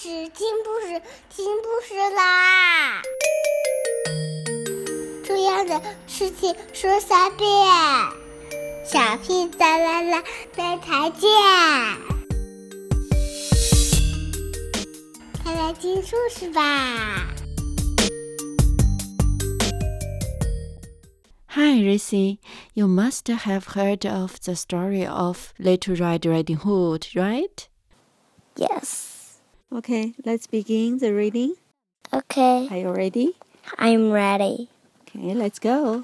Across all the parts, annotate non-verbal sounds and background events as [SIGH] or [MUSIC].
事，听故事，听故事啦！重要的事情说三遍，小屁哒啦啦，明天见！快来听故事吧！ Hi, Ricky. You must have heard of the story of Little Red Riding Hood, right? Yes. Okay, let's begin the reading. Okay, Are you ready? I'm ready. Okay, let's go.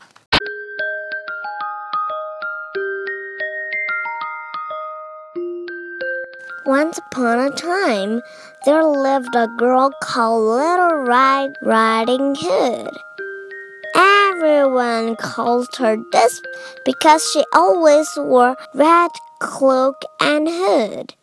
Once upon a time, there lived a girl called Little Red Riding Hood. Everyone called her this because she always wore red cloak and hood.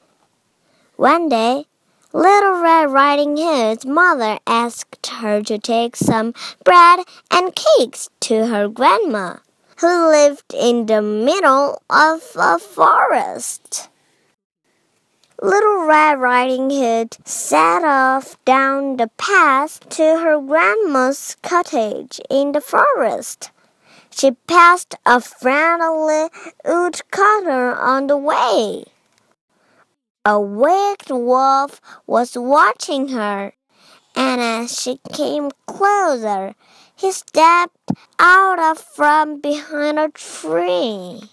One day, Little Red Riding Hood's mother asked her to take some bread and cakes to her grandma, who lived in the middle of a forest. Little Red Riding Hood set off down the path to her grandma's cottage in the forest. She passed a friendly woodcutter on the way. A wicked wolf was watching her, and as she came closer, he stepped out of from behind a tree. [LAUGHS]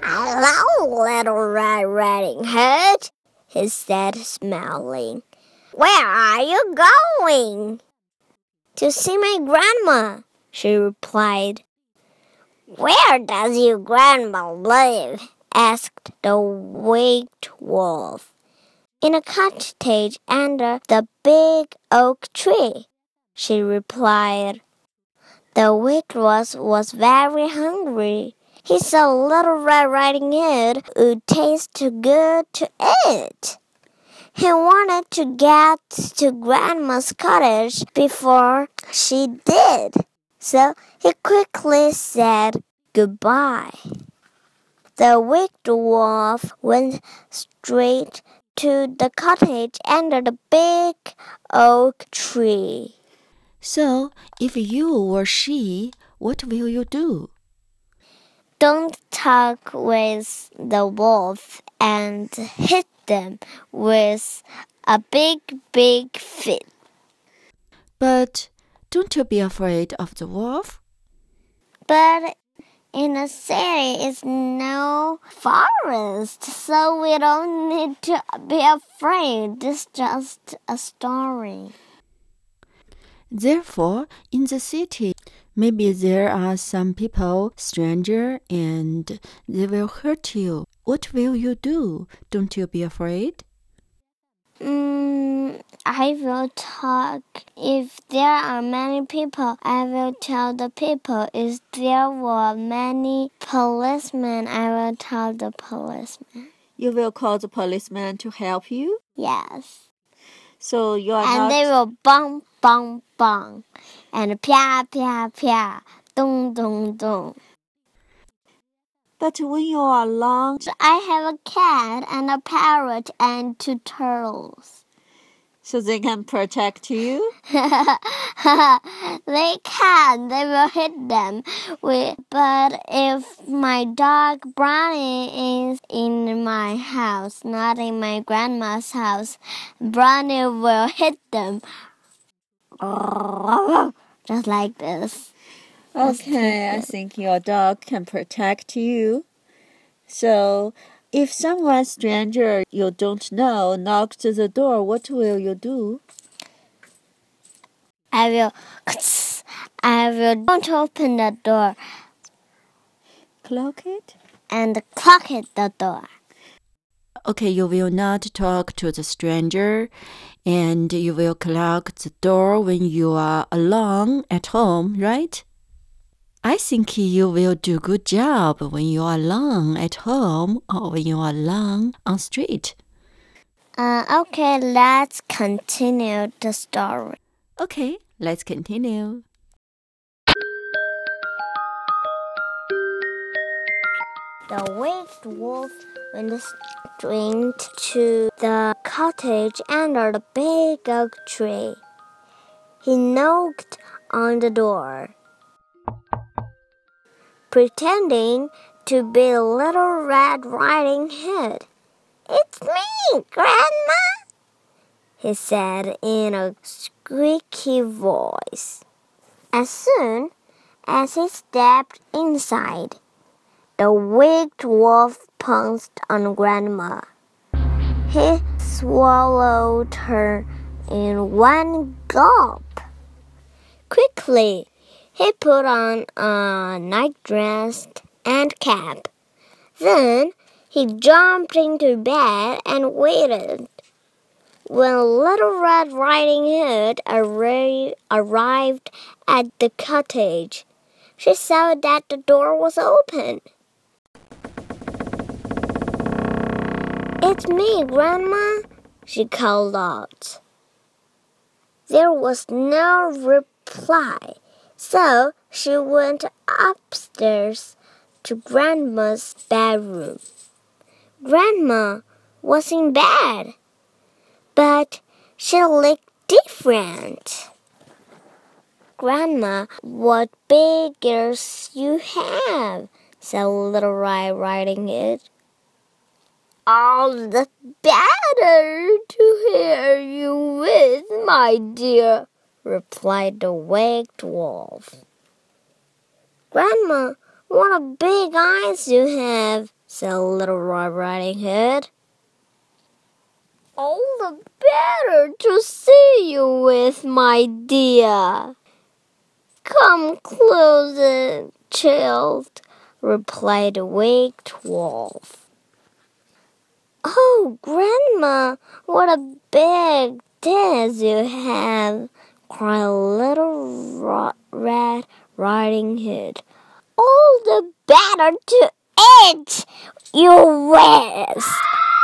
Hello, little Red Riding Hood, he said, smiling. Where are you going? To see my grandma, she replied. Where does your grandma live? asked the wicked wolf. In a cottage under the big oak tree, she replied. The wicked wolf was very hungry. He saw Little Red Riding Hood would taste too good to eat. He wanted to get to Grandma's cottage before she did, so he quickly said goodbye. The wicked wolf went straight to the cottage under the big oak tree. So, if you were she, what will you do? Don't talk with the wolf and hit them with a big, big fit. But don't you be afraid of the wolf? But in a city is no forest, so we don't need to be afraid. It's just a story. Therefore, in the city, maybe there are some people, stranger, and they will hurt you. What will you do? Don't you be afraid? Mm, I will talk. If there are many people, I will tell the people. If there were many policemen, I will tell the policemen. You will call the policeman to help you. Yes. So you are and not. they will bang, bang, bang. And pia, pia, pia. Dong, dong, dong. But when you are alone, I have a cat and a parrot and two turtles. so they can protect you. [LAUGHS] they can. They will hit them. We, but if my dog Brownie is in my house, not in my grandma's house, Brownie will hit them. [LAUGHS] Just like this. Okay, I think your dog can protect you. So, if someone stranger you don't know knocks the door, what will you do? I will. [SNIFFS] I will don't open the door Clock it? and clock it the door. Okay, you will not talk to the stranger and you will clock the door when you are alone at home, right? I think you will do good job when you are alone at home or when you are alone on street. Uh, okay, let's continue the story. Okay, let's continue. The wicked wolf went straight to the cottage under the big oak tree. He knocked on the door, pretending to be a Little Red Riding Hood. It's me, Grandma, he said in a squeaky voice. As soon as he stepped inside, the wicked wolf pounced on Grandma. He swallowed her in one gulp. Quickly, he put on a nightdress and cap. Then he jumped into bed and waited. When Little Red Riding Hood arri arrived at the cottage, she saw that the door was open. It's me, Grandma, she called out. There was no reply, so she went upstairs to Grandma's bedroom. Grandma was in bed, but she looked different. Grandma, what big ears you have, said Little Red Riding Hood. All the better to hear you with, my dear, replied the waked wolf. Grandma, what a big eyes you have, said Little Red Riding Hood. All the better to see you with, my dear. Come closer, child, replied the waked wolf. Oh, Grandma, what a big tail you have, cried Little Red Riding Hood. All the better to eat, you waste,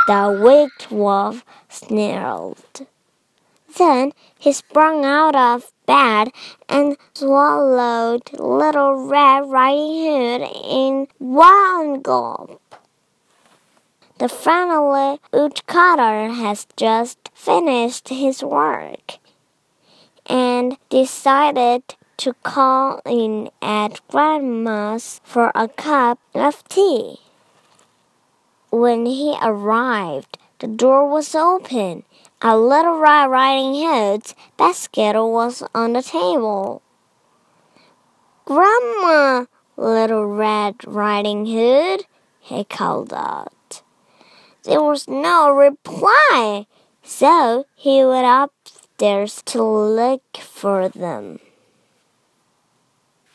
the wicked wolf snarled. Then he sprang out of bed and swallowed Little Red Riding Hood in one gulp. The friendly woodcutter has just finished his work and decided to call in at Grandma's for a cup of tea. When he arrived, the door was open. A little Red Riding Hood's basket was on the table. Grandma, Little Red Riding Hood, he called out. There was no reply, so he went upstairs to look for them.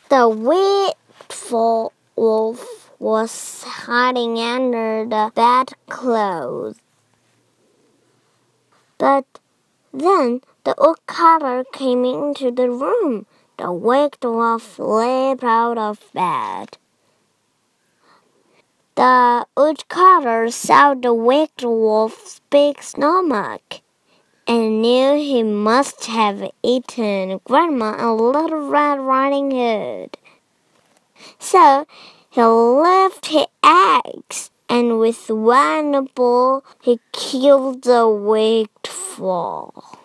The wakeful wolf was hiding under the bedclothes. But then the old woodcutter came into the room. The wicked wolf leaped out of bed. The woodcutter saw the wicked wolf's big stomach and knew he must have eaten Grandma a Little Red Riding Hood. So he left his eggs, and with one blow he killed the wicked wolf.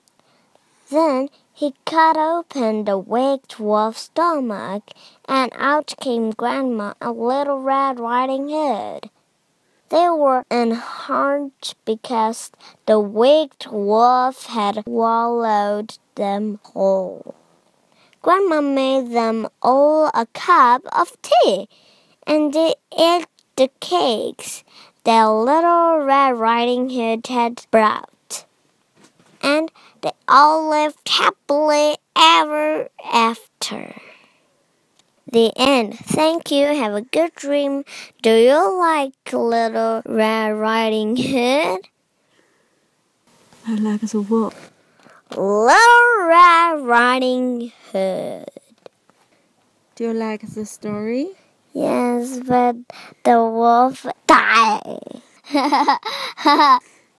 Then he cut open the wicked wolf's stomach, and out came Grandma, a little Red Riding Hood. They were unharmed because the wicked wolf had swallowed them whole. Grandma made them all a cup of tea, and they ate the cakes that little Red Riding Hood had brought and they all lived happily ever after. The end. Thank you. Have a good dream. Do you like Little Red Riding Hood? I like the wolf. Little Red Riding Hood. Do you like the story? Yes, but the wolf died. [LAUGHS]